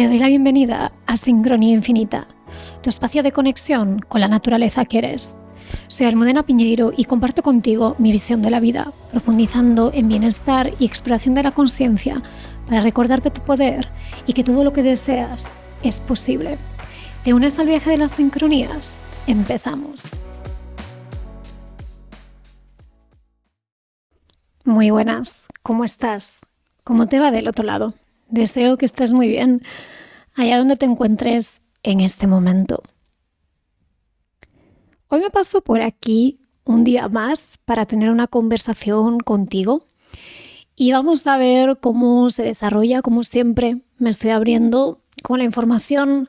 Te doy la bienvenida a Sincronía Infinita, tu espacio de conexión con la naturaleza que eres. Soy Almudena Piñeiro y comparto contigo mi visión de la vida, profundizando en bienestar y exploración de la conciencia para recordarte tu poder y que todo lo que deseas es posible. ¿Te unes al viaje de las sincronías? Empezamos. Muy buenas, ¿cómo estás? ¿Cómo te va del otro lado? Deseo que estés muy bien allá donde te encuentres en este momento. Hoy me paso por aquí un día más para tener una conversación contigo y vamos a ver cómo se desarrolla, como siempre me estoy abriendo con la información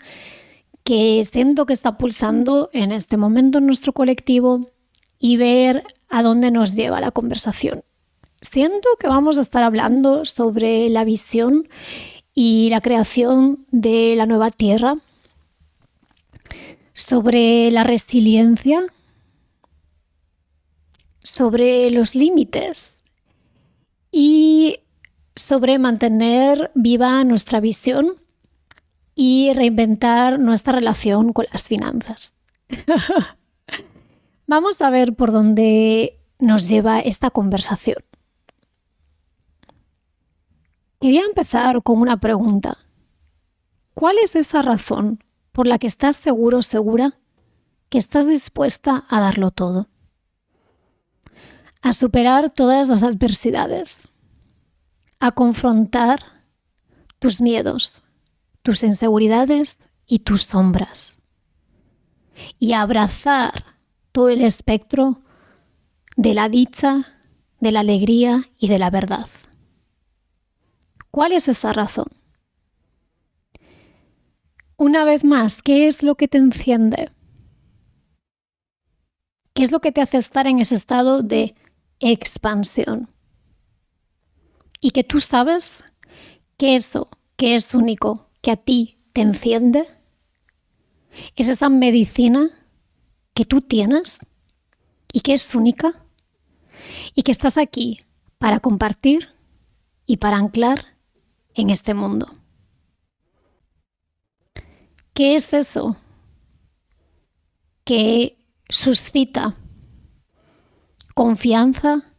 que siento que está pulsando en este momento en nuestro colectivo y ver a dónde nos lleva la conversación. Siento que vamos a estar hablando sobre la visión y la creación de la nueva tierra, sobre la resiliencia, sobre los límites y sobre mantener viva nuestra visión y reinventar nuestra relación con las finanzas. Vamos a ver por dónde nos lleva esta conversación. Quería empezar con una pregunta. ¿Cuál es esa razón por la que estás seguro, segura, que estás dispuesta a darlo todo? A superar todas las adversidades, a confrontar tus miedos, tus inseguridades y tus sombras, y a abrazar todo el espectro de la dicha, de la alegría y de la verdad. ¿Cuál es esa razón? Una vez más, ¿qué es lo que te enciende? ¿Qué es lo que te hace estar en ese estado de expansión? Y que tú sabes que eso que es único, que a ti te enciende, es esa medicina que tú tienes y que es única y que estás aquí para compartir y para anclar en este mundo. ¿Qué es eso que suscita confianza,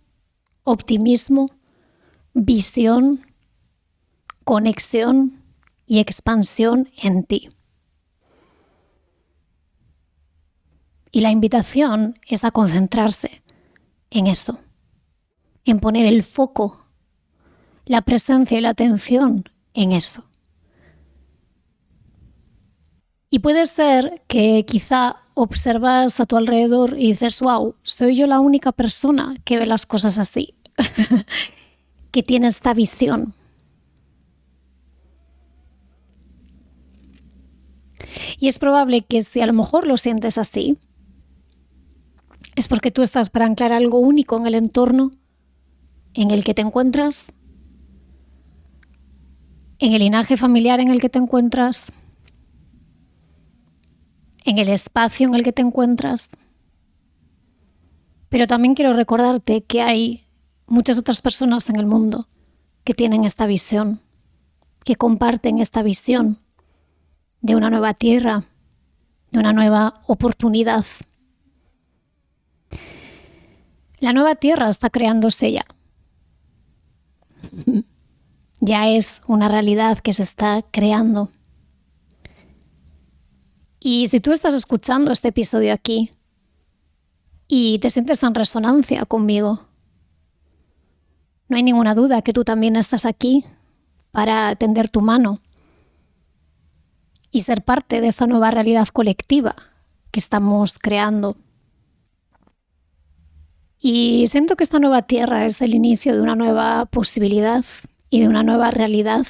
optimismo, visión, conexión y expansión en ti? Y la invitación es a concentrarse en eso, en poner el foco la presencia y la atención en eso. Y puede ser que quizá observas a tu alrededor y dices, wow, soy yo la única persona que ve las cosas así, que tiene esta visión. Y es probable que si a lo mejor lo sientes así, es porque tú estás para anclar algo único en el entorno en el que te encuentras en el linaje familiar en el que te encuentras, en el espacio en el que te encuentras. Pero también quiero recordarte que hay muchas otras personas en el mundo que tienen esta visión, que comparten esta visión de una nueva tierra, de una nueva oportunidad. La nueva tierra está creándose ya. ya es una realidad que se está creando. Y si tú estás escuchando este episodio aquí y te sientes en resonancia conmigo, no hay ninguna duda que tú también estás aquí para tender tu mano y ser parte de esta nueva realidad colectiva que estamos creando. Y siento que esta nueva tierra es el inicio de una nueva posibilidad y de una nueva realidad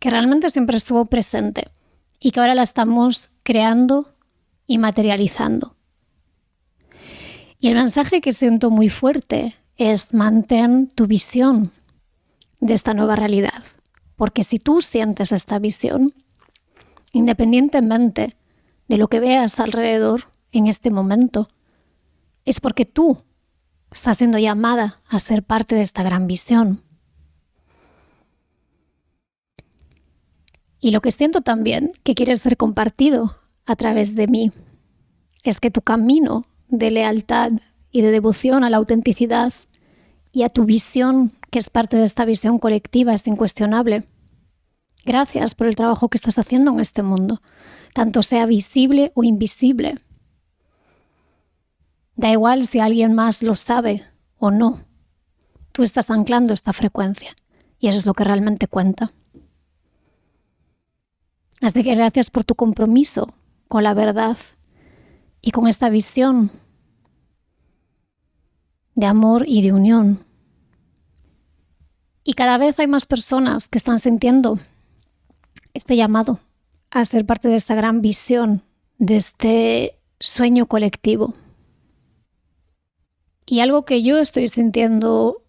que realmente siempre estuvo presente y que ahora la estamos creando y materializando. Y el mensaje que siento muy fuerte es mantén tu visión de esta nueva realidad, porque si tú sientes esta visión, independientemente de lo que veas alrededor en este momento, es porque tú estás siendo llamada a ser parte de esta gran visión. Y lo que siento también que quiere ser compartido a través de mí es que tu camino de lealtad y de devoción a la autenticidad y a tu visión, que es parte de esta visión colectiva, es incuestionable. Gracias por el trabajo que estás haciendo en este mundo, tanto sea visible o invisible. Da igual si alguien más lo sabe o no. Tú estás anclando esta frecuencia y eso es lo que realmente cuenta. Así que gracias por tu compromiso con la verdad y con esta visión de amor y de unión. Y cada vez hay más personas que están sintiendo este llamado a ser parte de esta gran visión, de este sueño colectivo. Y algo que yo estoy sintiendo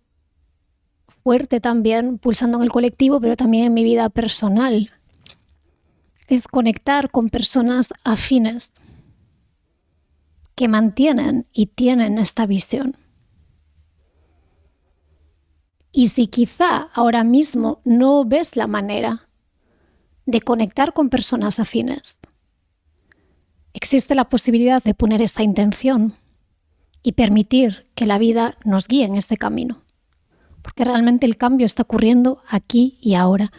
fuerte también, pulsando en el colectivo, pero también en mi vida personal, es conectar con personas afines que mantienen y tienen esta visión. Y si quizá ahora mismo no ves la manera de conectar con personas afines, existe la posibilidad de poner esta intención y permitir que la vida nos guíe en este camino porque realmente el cambio está ocurriendo aquí y ahora.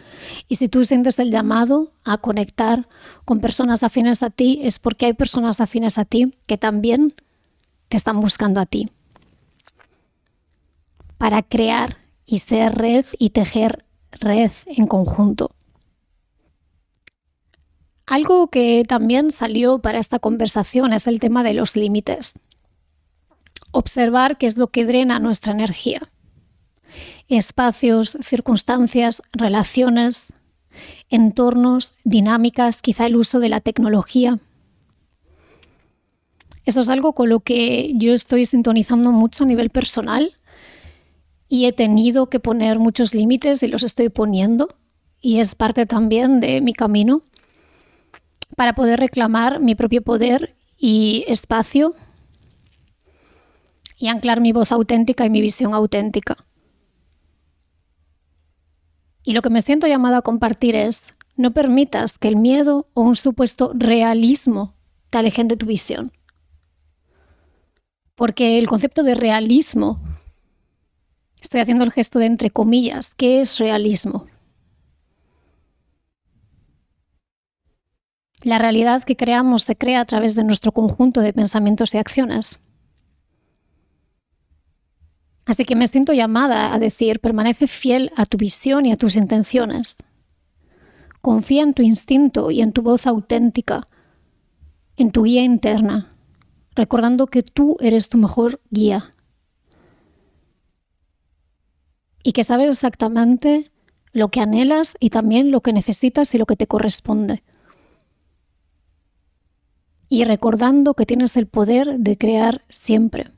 Y si tú sientes el llamado a conectar con personas afines a ti, es porque hay personas afines a ti que también te están buscando a ti. Para crear y ser red y tejer red en conjunto. Algo que también salió para esta conversación es el tema de los límites. Observar qué es lo que drena nuestra energía espacios, circunstancias, relaciones, entornos, dinámicas, quizá el uso de la tecnología. Eso es algo con lo que yo estoy sintonizando mucho a nivel personal y he tenido que poner muchos límites y los estoy poniendo y es parte también de mi camino para poder reclamar mi propio poder y espacio y anclar mi voz auténtica y mi visión auténtica. Y lo que me siento llamada a compartir es, no permitas que el miedo o un supuesto realismo te alejen de tu visión. Porque el concepto de realismo, estoy haciendo el gesto de entre comillas, ¿qué es realismo? La realidad que creamos se crea a través de nuestro conjunto de pensamientos y acciones. Así que me siento llamada a decir, permanece fiel a tu visión y a tus intenciones. Confía en tu instinto y en tu voz auténtica, en tu guía interna, recordando que tú eres tu mejor guía y que sabes exactamente lo que anhelas y también lo que necesitas y lo que te corresponde. Y recordando que tienes el poder de crear siempre.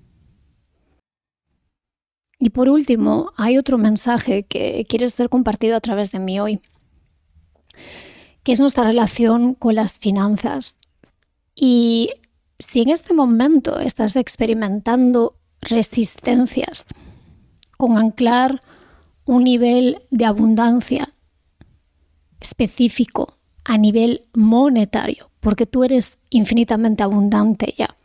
Y por último, hay otro mensaje que quiere ser compartido a través de mí hoy, que es nuestra relación con las finanzas. Y si en este momento estás experimentando resistencias con anclar un nivel de abundancia específico a nivel monetario, porque tú eres infinitamente abundante ya.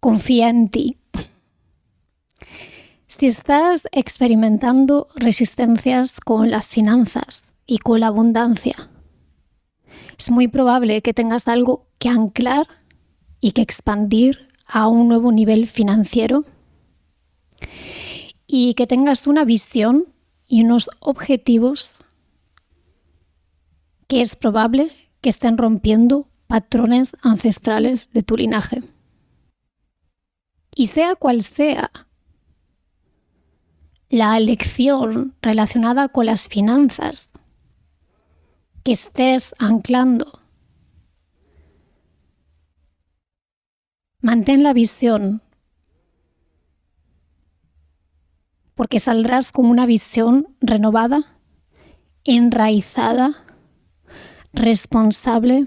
Confía en ti, si estás experimentando resistencias con las finanzas y con la abundancia, es muy probable que tengas algo que anclar y que expandir a un nuevo nivel financiero y que tengas una visión y unos objetivos que es probable que estén rompiendo patrones ancestrales de tu linaje. Y sea cual sea la lección relacionada con las finanzas que estés anclando. Mantén la visión, porque saldrás con una visión renovada, enraizada, responsable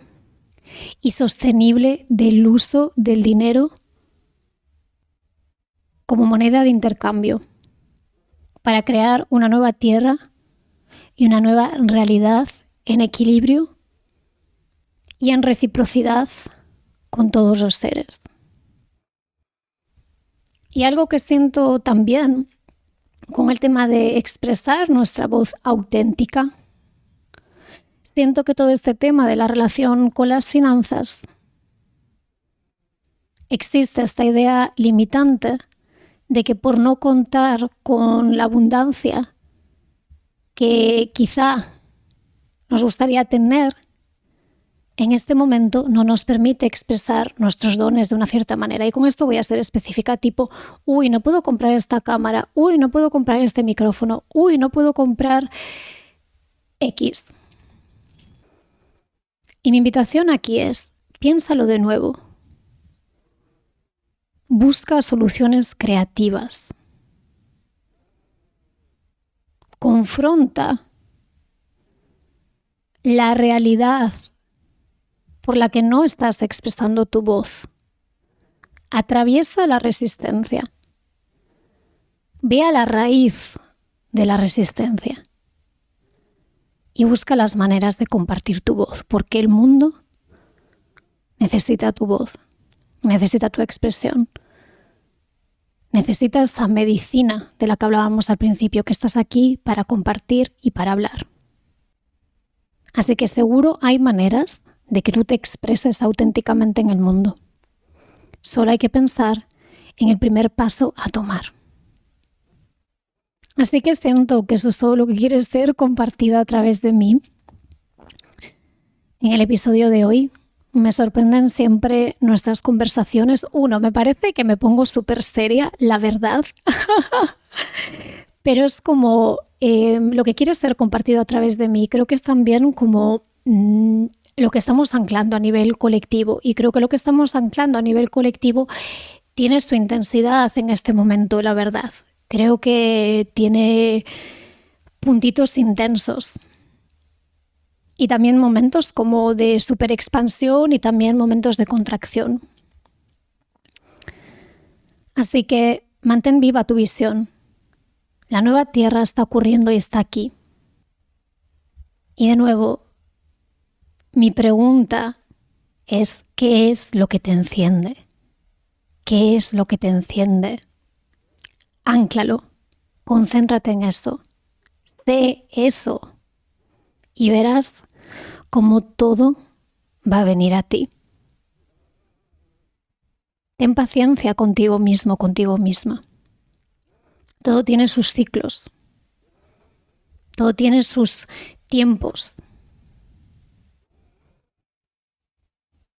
y sostenible del uso del dinero como moneda de intercambio para crear una nueva tierra y una nueva realidad en equilibrio y en reciprocidad con todos los seres. Y algo que siento también con el tema de expresar nuestra voz auténtica, siento que todo este tema de la relación con las finanzas existe esta idea limitante de que por no contar con la abundancia que quizá nos gustaría tener, en este momento no nos permite expresar nuestros dones de una cierta manera. Y con esto voy a ser específica, tipo, uy, no puedo comprar esta cámara, uy, no puedo comprar este micrófono, uy, no puedo comprar X. Y mi invitación aquí es, piénsalo de nuevo. Busca soluciones creativas. Confronta la realidad por la que no estás expresando tu voz. Atraviesa la resistencia. Ve a la raíz de la resistencia y busca las maneras de compartir tu voz, porque el mundo necesita tu voz, necesita tu expresión, necesita esa medicina de la que hablábamos al principio, que estás aquí para compartir y para hablar. Así que seguro hay maneras de que tú te expreses auténticamente en el mundo. Solo hay que pensar en el primer paso a tomar. Así que siento que eso es todo lo que quiere ser compartido a través de mí. En el episodio de hoy me sorprenden siempre nuestras conversaciones. Uno, me parece que me pongo súper seria, la verdad. Pero es como eh, lo que quiere ser compartido a través de mí. Creo que es también como mm, lo que estamos anclando a nivel colectivo. Y creo que lo que estamos anclando a nivel colectivo tiene su intensidad en este momento, la verdad. Creo que tiene puntitos intensos. Y también momentos como de super expansión y también momentos de contracción. Así que mantén viva tu visión. La nueva tierra está ocurriendo y está aquí. Y de nuevo, mi pregunta es, ¿qué es lo que te enciende? ¿Qué es lo que te enciende? Ánclalo, concéntrate en eso, sé eso y verás cómo todo va a venir a ti. Ten paciencia contigo mismo, contigo misma. Todo tiene sus ciclos, todo tiene sus tiempos,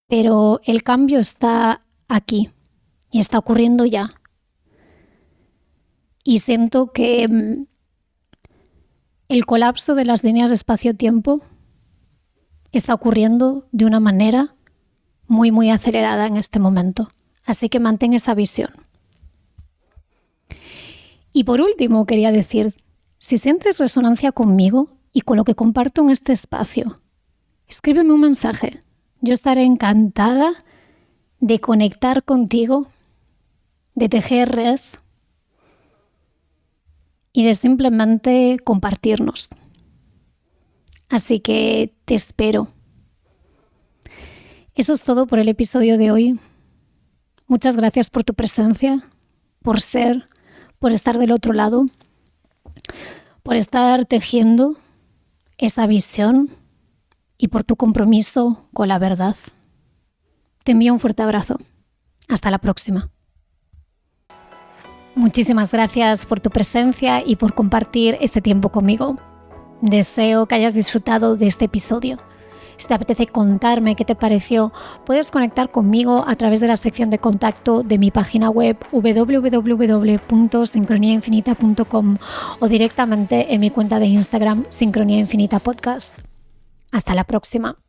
pero el cambio está aquí y está ocurriendo ya. Y siento que mm, el colapso de las líneas de espacio-tiempo está ocurriendo de una manera muy, muy acelerada en este momento. Así que mantén esa visión. Y por último, quería decir, si sientes resonancia conmigo y con lo que comparto en este espacio, escríbeme un mensaje yo estaré encantada de conectar contigo, de tejer red y de simplemente compartirnos. Así que te espero. Eso es todo por el episodio de hoy. Muchas gracias por tu presencia, por ser, por estar del otro lado, por estar tejiendo esa visión y por tu compromiso con la verdad. Te envío un fuerte abrazo. Hasta la próxima. Muchísimas gracias por tu presencia y por compartir este tiempo conmigo. Deseo que hayas disfrutado de este episodio. Si te apetece contarme qué te pareció, puedes conectar conmigo a través de la sección de contacto de mi página web www.sincroniainfinita.com o directamente en mi cuenta de Instagram Sincronía Infinita Podcast. Hasta la próxima.